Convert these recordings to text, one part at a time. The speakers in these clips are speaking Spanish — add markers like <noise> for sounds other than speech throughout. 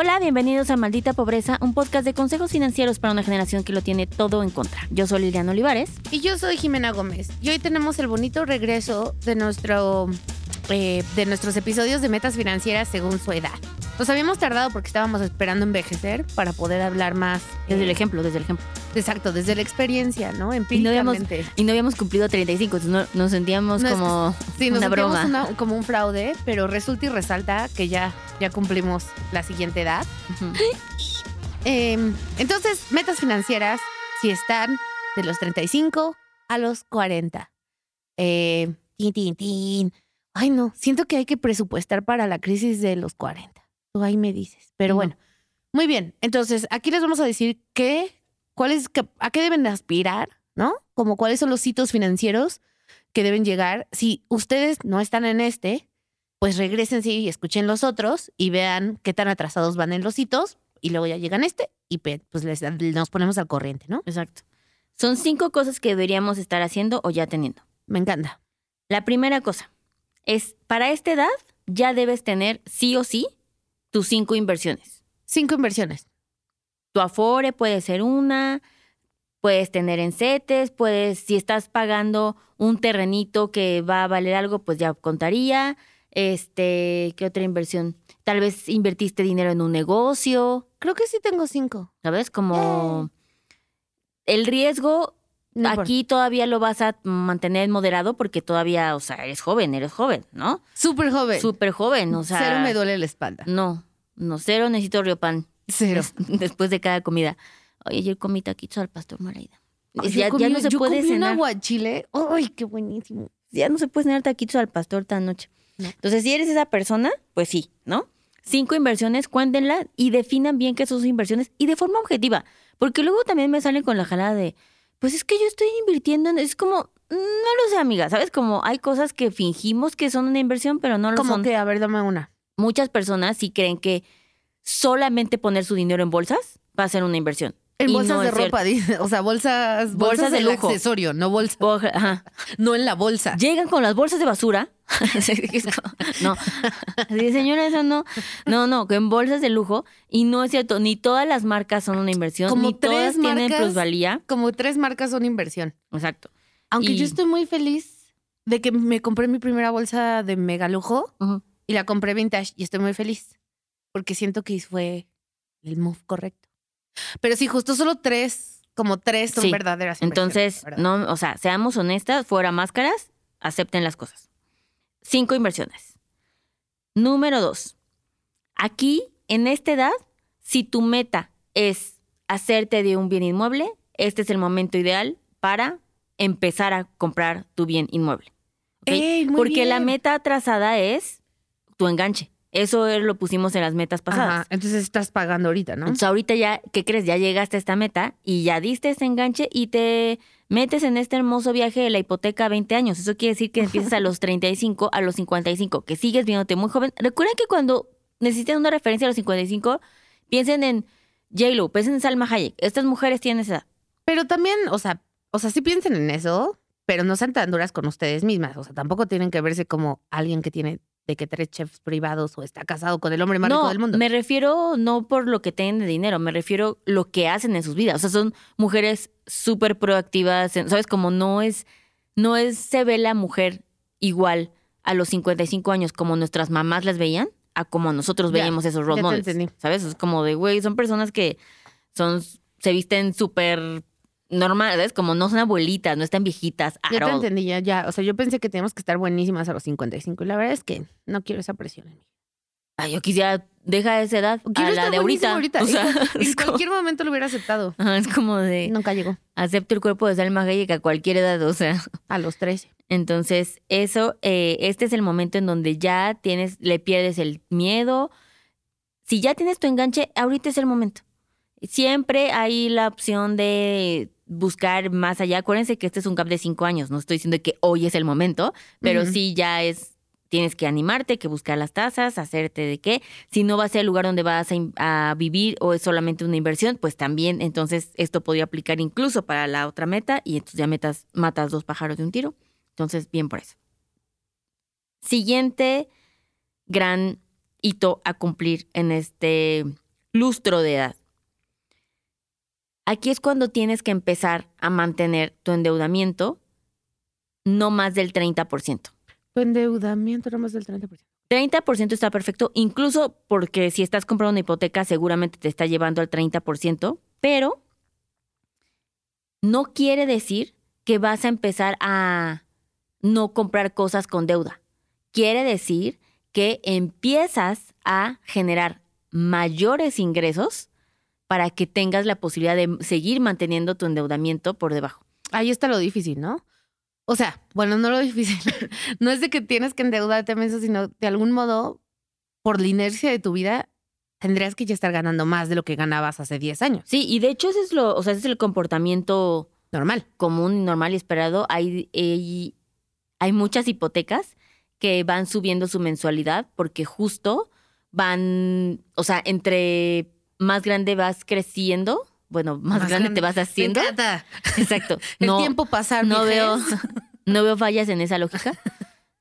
Hola, bienvenidos a Maldita Pobreza, un podcast de consejos financieros para una generación que lo tiene todo en contra. Yo soy Liliana Olivares. Y yo soy Jimena Gómez. Y hoy tenemos el bonito regreso de, nuestro, eh, de nuestros episodios de metas financieras según su edad. Nos habíamos tardado porque estábamos esperando envejecer para poder hablar más. Desde el ejemplo, desde el ejemplo. Exacto, desde la experiencia, ¿no? Y no habíamos, y no habíamos cumplido 35, entonces no- nos sentíamos No, como Sí, nos una sentíamos broma. una- como un fraude, pero resulta y resalta que ya, ya cumplimos la siguiente edad. Eh, entonces, metas financieras, si están de los 35 a los 40. Eh, tin, tin, tin. Ay, no, siento que hay que presupuestar para la crisis de los 40. Tú ahí me dices. Pero bueno, muy bien. Entonces, aquí les vamos a decir qué, cuáles, a qué deben aspirar, ¿no? Como cuáles son los hitos financieros que deben llegar. Si ustedes no están en este, pues regresen y escuchen los otros y vean qué tan atrasados van en los hitos y luego ya llegan este y pues les, nos ponemos al corriente, ¿no? Exacto. Son cinco cosas que deberíamos estar haciendo o ya teniendo. Me encanta. La primera cosa es, para esta edad ya debes tener sí o sí tus cinco inversiones. Cinco inversiones. Tu Afore puede ser una, puedes tener en CETES, puedes, si estás pagando un terrenito que va a valer algo, pues ya contaría. Este, ¿qué otra inversión? Tal vez invertiste dinero en un negocio, Creo que sí tengo cinco. ¿sabes? Como el riesgo No importa. aquí todavía lo vas a mantener moderado porque todavía, o sea, eres joven, eres joven, ¿no? Súper joven. Súper joven, o sea. Cero me duele la espalda. No, no, cero necesito riopan. Cero. Des- Después de cada comida. Oye, ayer comí taquitos al pastor. Ay, ya, ya no se yo puede comí un cenar. aguachile. ¡Ay, qué buenísimo! Ya no se puede cenar taquitos al pastor tan noche. No. Entonces, si eres esa persona, pues sí, ¿no? Cinco inversiones, cuéntenla y definan bien qué son sus inversiones y de forma objetiva. Porque luego también me salen con la jalada de, pues es que yo estoy invirtiendo en... Es como, no lo sé, amiga, ¿sabes? Como hay cosas que fingimos que son una inversión, pero no lo Como son. que, a ver, dame una. Muchas personas sí creen que solamente poner su dinero en bolsas va a ser una inversión. En bolsas no de ropa, dice. O sea, bolsas, bolsas, Bolsas de lujo. accesorio, no bolsa. Ajá. No en la bolsa. Llegan con las bolsas de basura. <laughs> No. Así, señora, eso no. No, no, que en bolsas de lujo. Y no es cierto, ni todas las marcas son una inversión, Como ni todas tres tienen marcas. plusvalía. Como tres marcas son inversión. Exacto. Aunque Y- yo estoy muy feliz de que me compré mi primera bolsa de mega lujo y la compré vintage y estoy muy feliz porque siento que fue el move correcto. Pero sí, justo solo tres, como tres son Sí. verdaderas. Entonces, no, o sea, seamos honestas, fuera máscaras, acepten las cosas. Cinco inversiones. Número dos. Aquí, en esta edad, si tu meta es hacerte de un bien inmueble, este es el momento ideal para empezar a comprar tu bien inmueble. Porque la meta atrasada es tu enganche. Eso lo pusimos en las metas pasadas. Ajá, entonces estás pagando ahorita, ¿no? Entonces ahorita ya, ¿qué crees? Ya llegaste a esta meta y ya diste ese enganche y te metes en este hermoso viaje de la hipoteca a 20 años. Eso quiere decir que empiezas a <laughs> los 35, a los 55, que sigues viéndote muy joven. Recuerden que cuando necesiten una referencia a los 55, piensen en J-Lo, piensen en Salma Hayek. Estas mujeres tienen esa edad. Pero también, o sea, o sea, sí piensen en eso, pero no sean tan duras con ustedes mismas. O sea, tampoco tienen que verse como alguien que tiene de que tres chefs privados o está casado con el hombre más rico del mundo. me refiero no por lo que tienen de dinero, me refiero lo que hacen en sus vidas. O sea, son mujeres súper proactivas, ¿sabes? Como no es, no es, se ve la mujer igual a los 55 años como nuestras mamás las veían, a como nosotros Ya, veíamos esos ya role models, entendí. ¿sabes? Es como de, güey, son personas que son, se visten súper normal, ¿sabes? Como no son abuelitas, no están viejitas. Ya te entendí, ya, ya. O sea, yo pensé que teníamos que estar buenísimas a los 55 y la verdad es que no quiero esa presión en mí. Ay, yo quisiera, deja esa edad a Quiero la estar de ahorita. ahorita. O sea, <laughs> <laughs> en, en es como- cualquier momento lo hubiera aceptado. Es como de... Nunca llegó. acepto el cuerpo de Salma Hayek a cualquier edad, o sea. A los 13. Entonces, eso, eh, este es el momento en donde ya tienes, le pierdes el miedo. Si ya tienes tu enganche, ahorita es el momento. Siempre hay la opción de buscar más allá. Acuérdense que este es un gap de cinco años. No estoy diciendo que hoy es el momento, pero sí ya es tienes que animarte, que buscar las tasas, hacerte de qué. Si no va a ser el lugar donde vas a, a vivir o es solamente una inversión, pues también entonces esto podría aplicar incluso para la otra meta y entonces ya metas, matas dos pájaros de un tiro. Entonces, bien por eso. Siguiente gran hito a cumplir en este lustro de edad. Aquí es cuando tienes que empezar a mantener tu endeudamiento no más del 30%. Tu endeudamiento no más del 30%. 30% está perfecto, incluso porque si estás comprando una hipoteca seguramente te está llevando al 30%, pero no quiere decir que vas a empezar a no comprar cosas con deuda. Quiere decir que empiezas a generar mayores ingresos para que tengas la posibilidad de seguir manteniendo tu endeudamiento por debajo. Ahí está lo difícil, ¿no? O sea, bueno, no lo <laughs> difícil. no es de que tienes que endeudarte a eso, sino de algún modo, por la inercia de tu vida, tendrías que ya estar ganando más de lo que ganabas hace 10 años. Sí, y de hecho ese es lo, o sea, ese es el comportamiento Normal. común, normal y esperado. Hay, hay, hay muchas hipotecas que van subiendo su mensualidad porque justo van, o sea, entre más grande vas creciendo, bueno, más, Más grande, grande. te vas Me haciendo. encanta. Exacto. <laughs> El No, tiempo pasar. no veo, <laughs> no veo fallas en esa lógica.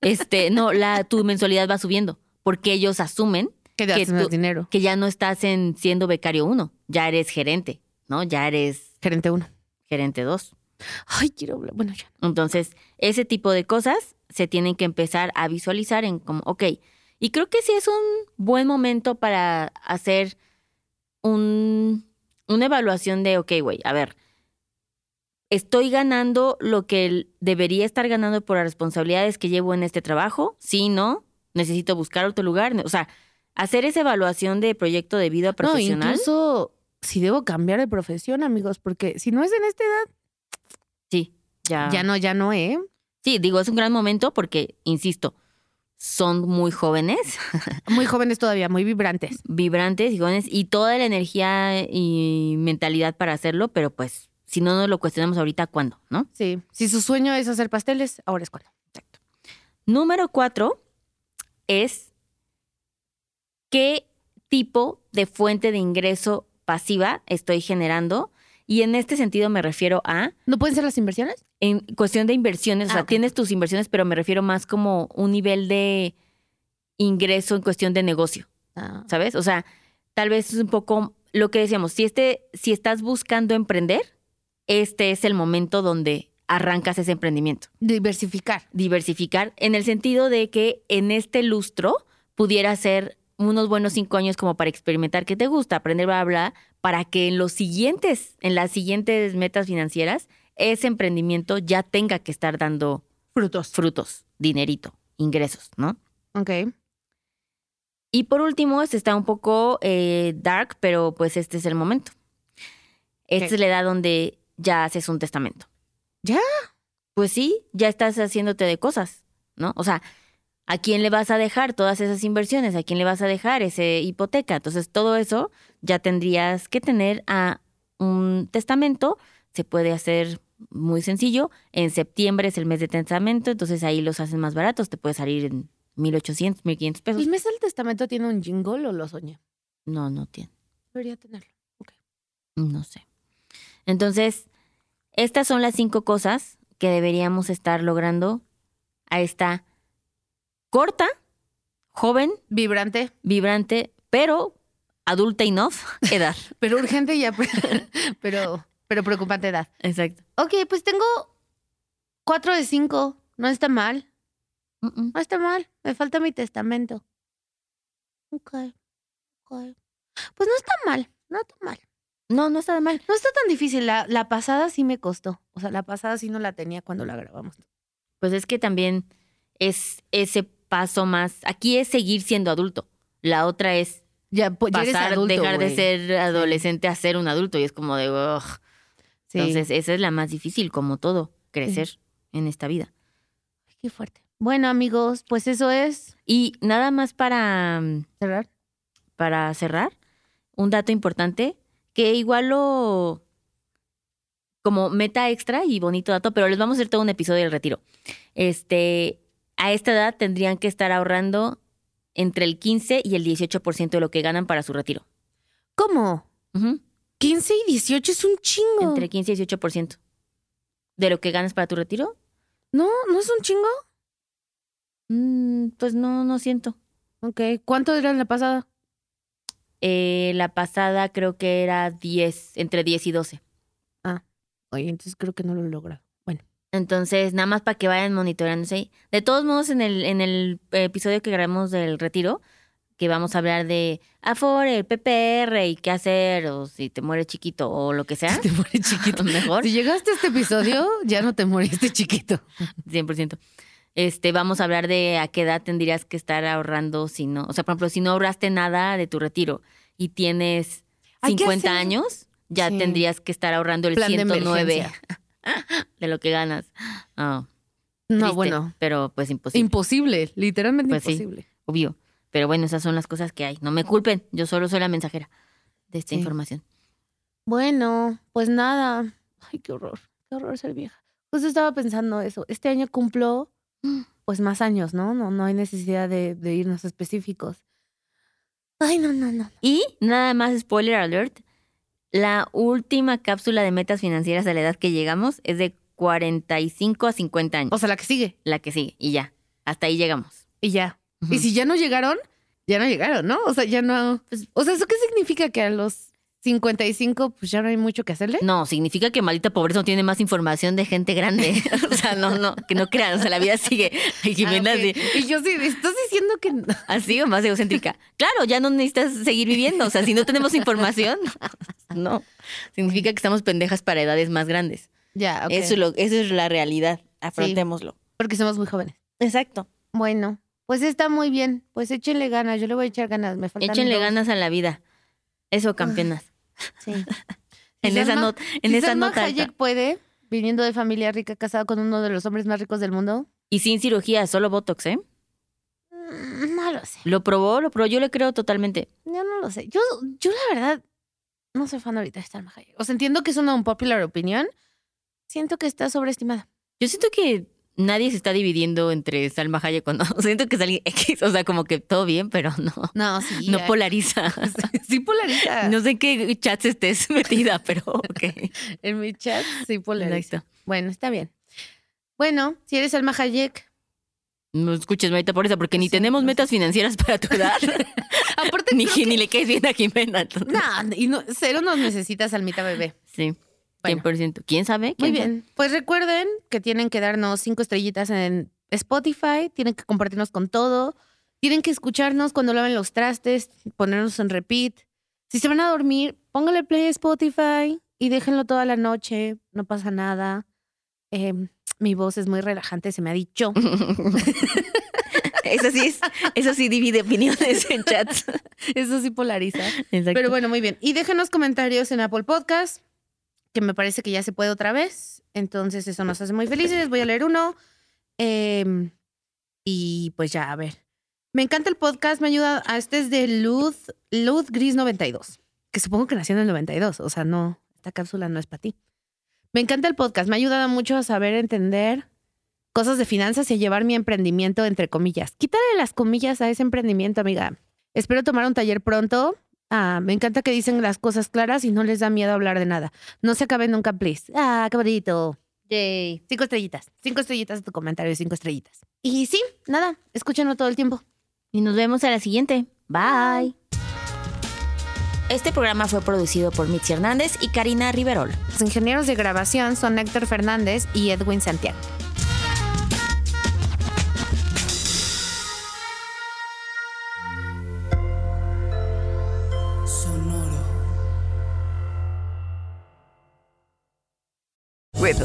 Este, no, la, tu mensualidad va subiendo porque ellos asumen Que te que haces más tú- dinero. que ya no estás en siendo becario uno, ya eres gerente, ¿no? Ya eres Gerente uno. gerente dos. Ay, quiero hablar. Bueno, ya. Entonces, ese tipo de cosas se tienen que empezar a visualizar en como, ok, y creo que sí es un buen momento para hacer un, una evaluación de, ok, güey, a ver, ¿estoy ganando lo que debería estar ganando por las responsabilidades que llevo en este trabajo? Sí, no, necesito buscar otro lugar. O sea, hacer esa evaluación de proyecto de vida No, profesional. incluso si debo cambiar de profesión, amigos, porque si no es en esta edad, sí, ya. ya no, ya no, ¿eh? Sí, digo, es un gran momento porque, insisto, son muy jóvenes, <laughs> Muy jóvenes todavía, muy vibrantes. vibrantes y jóvenes, y toda la energía y mentalidad para hacerlo, pero pues, si no nos lo cuestionamos ahorita, ¿cuándo? ¿No? Sí. Si su sueño es hacer pasteles, ahora es cuando. Número cuatro es qué tipo de fuente de ingreso pasiva estoy generando. Y en este sentido me refiero a, ¿No pueden ser las inversiones? en cuestión de inversiones, o Ah, sea, ok. tienes tus inversiones, pero me refiero más como un nivel de ingreso en cuestión de negocio. Ah, ¿sabes? O sea, tal vez es un poco lo que decíamos, si este, si estás buscando emprender, este es el momento donde arrancas ese emprendimiento. diversificar. Diversificar en el sentido de que en este lustro pudiera ser unos buenos cinco años como para experimentar qué te gusta, aprender, bla, bla, para que en los siguientes, en las siguientes metas financieras, ese emprendimiento ya tenga que estar dando Frutos. frutos, dinerito, ingresos, ¿no? Ok. Y por último, este está un poco eh, dark, pero pues este es el momento. Esta es la edad donde ya haces un testamento. ¿Ya? Pues sí, ya estás haciéndote de cosas, ¿no? O sea, ¿a quién le vas a dejar todas esas inversiones? ¿A quién le vas a dejar ese hipoteca? Entonces, todo eso ya tendrías que tener a un testamento. Se puede hacer muy sencillo. En septiembre es el mes de testamento, entonces ahí los hacen más baratos. Te puede salir en 1.800, 1.500 pesos. ¿El mes del testamento tiene un jingle o lo soñé? No, no tiene. Debería tenerlo. No sé. Entonces, estas son las cinco cosas que deberíamos estar logrando a esta corta, joven, Vibrante, vibrante, pero adulta enough <laughs> edad. pero urgente y apre- <laughs> pero, pero preocupante edad. Exacto. Ok, pues tengo cuatro de cinco. No está mal. No está mal. Me falta mi testamento. Ok. ok. Pues no está mal. No está mal. No, no está mal. No está tan difícil. La, la pasada sí me costó. O sea, la pasada sí no la tenía cuando la grabamos. Pues es que también es ese paso más. Aquí es seguir siendo adulto. La otra es Ya, pues, ya pasar, adulto, dejar de ser adolescente a ser un adulto. Y es como de, ugh. Sí. Entonces, esa es la más difícil, como todo, crecer en esta vida. Qué fuerte. Bueno, amigos, pues eso es. Y nada más para, Cerrar. para cerrar, un dato importante, que igual lo como meta extra y bonito dato, pero les vamos a hacer todo un episodio del retiro. Este, a esta edad tendrían que estar ahorrando entre el 15 y el 18% de lo que ganan para su retiro. ¿Cómo? Ujú, 15 y 18 es un chingo. Entre 15 y 18% de lo que ganas para tu retiro. No, no es un chingo. Mm, pues no, no siento. Ok. ¿Cuánto era en la pasada? Eh, la pasada creo que era 10, entre 10 y 12. Oye, entonces creo que no lo logra. Entonces, nada más para que vayan monitoreándose. De todos modos, en el, en el episodio que grabamos del retiro, que vamos a hablar de Afore, el PPR y qué hacer, o si te mueres chiquito o lo que sea, te mueres chiquito. <laughs> mejor, Si llegaste a este episodio, ya no te moriste chiquito. 100%. Este, vamos a hablar de a qué edad tendrías que estar ahorrando si no, o sea, por ejemplo, si no ahorraste nada de tu retiro y tienes Hay que 50 hacer- años, ya Sí. tendrías que estar ahorrando el Plan de 109 emergencia. <laughs> de lo que ganas. Ah, No, triste, bueno, pero pues imposible. imposible, literalmente Pues sí. imposible. obvio. Pero bueno, esas son las cosas que hay. No me culpen, yo solo soy la mensajera de esta Sí. información. Bueno, pues nada. Ay, qué horror, qué horror ser vieja. Justo estaba pensando eso. Este año cumplo <gasps> pues más años, ¿no? No, no hay necesidad de, de irnos específicos. Ay, no, no, no. Y nada más, spoiler alert, la última cápsula de metas financieras a la edad que llegamos es de 45 a 50 años. O sea, la que sigue. La que sigue, y ya. Hasta ahí llegamos. Y ya. Y si ya no llegaron, ya no llegaron, ¿no? O sea, ya no. Pues- o sea, ¿eso qué significa? Que a los 55, pues ya no hay mucho que hacerle. No, significa que maldita pobreza no tiene más información de gente grande. <laughs> o sea, no, no, que no crean. O sea, la vida sigue. Jimena, Ah, ok. así, Y yo sí, estás diciendo que. no. así o más egocéntrica. Claro, ya no necesitas seguir viviendo. O sea, si no tenemos información, <laughs> no. Significa que estamos pendejas para edades más grandes. Ya, ok. Eso, es lo, eso es la realidad. Afrontémoslo. Porque somos muy jóvenes. Exacto. Bueno, pues está muy bien. Pues échenle ganas. Yo le voy a echar ganas. Me faltan Échenle dos. ganas a la vida. Eso, campeonas. Sí. <laughs> En esa, nota en esa nota. Hayek puede, viniendo de familia rica, casada con uno de los hombres más ricos del mundo. Y sin cirugía, solo Botox, ¿eh? mm, No lo sé. Lo probó, lo probó. Yo le creo totalmente. Yo no lo sé. Yo, yo la verdad, no soy fan ahorita de Salma Hayek. O sea, entiendo que es una unpopular opinión. Siento que está sobreestimada. Yo siento que nadie se está dividiendo entre Salma Hayek o no. <laughs> Siento que es alguien X. O sea, como que todo bien, pero no. No, sí. No polariza. <laughs> sí polariza. No sé en qué chats estés <laughs> metida, pero ok. En mi chat sí polariza. Exacto. Bueno, está bien. Bueno, si eres Salma Hayek. No escuches, ahorita por eso, porque ni tenemos no metas financieras para tu edad. Aparte, ni, que- ni le caes bien a Jimena. entonces. No, y no, cero nos necesita Salmita Bebé. Sí, Bueno. 100%. ¿Quién sabe? Muy bien. Pues recuerden que tienen que darnos cinco estrellitas en Spotify, tienen que compartirnos con todo, tienen que escucharnos cuando laven los trastes, ponernos en repeat. Si se van a dormir, póngale play a Spotify y déjenlo toda la noche, no pasa nada. Eh, mi voz es muy relajante, se me ha dicho. <laughs> Eso sí es, eso sí divide opiniones en chats. <laughs> Eso sí polariza. Exacto. Pero bueno, muy bien. Y déjenos comentarios en Apple Podcast, que me parece que ya se puede otra vez. Entonces eso nos hace muy felices. Voy a leer uno. Em, y pues ya, a ver. Me encanta el podcast, me ayuda. A este es de Luz, Luz Gris 92, que supongo que nació en el 92. O sea, no, esta cápsula no es para ti. Me encanta el podcast, me ha ayudado mucho a saber entender cosas de finanzas y a llevar mi emprendimiento entre comillas. Quítale las comillas a ese emprendimiento, amiga. Espero tomar un taller pronto. Ah, me encanta que dicen las cosas claras y no les da miedo hablar de nada. No se acaben nunca, please. Ah, bonito. Yay. Cinco estrellitas. Cinco estrellitas de tu comentario, cinco estrellitas. Y sí, nada, escúchenlo todo el tiempo. Y nos vemos a la siguiente. Bye. Este programa fue producido por Mitzi Hernández y Karina Riverol. Los ingenieros de grabación son Héctor Fernández y Edwin Santiago.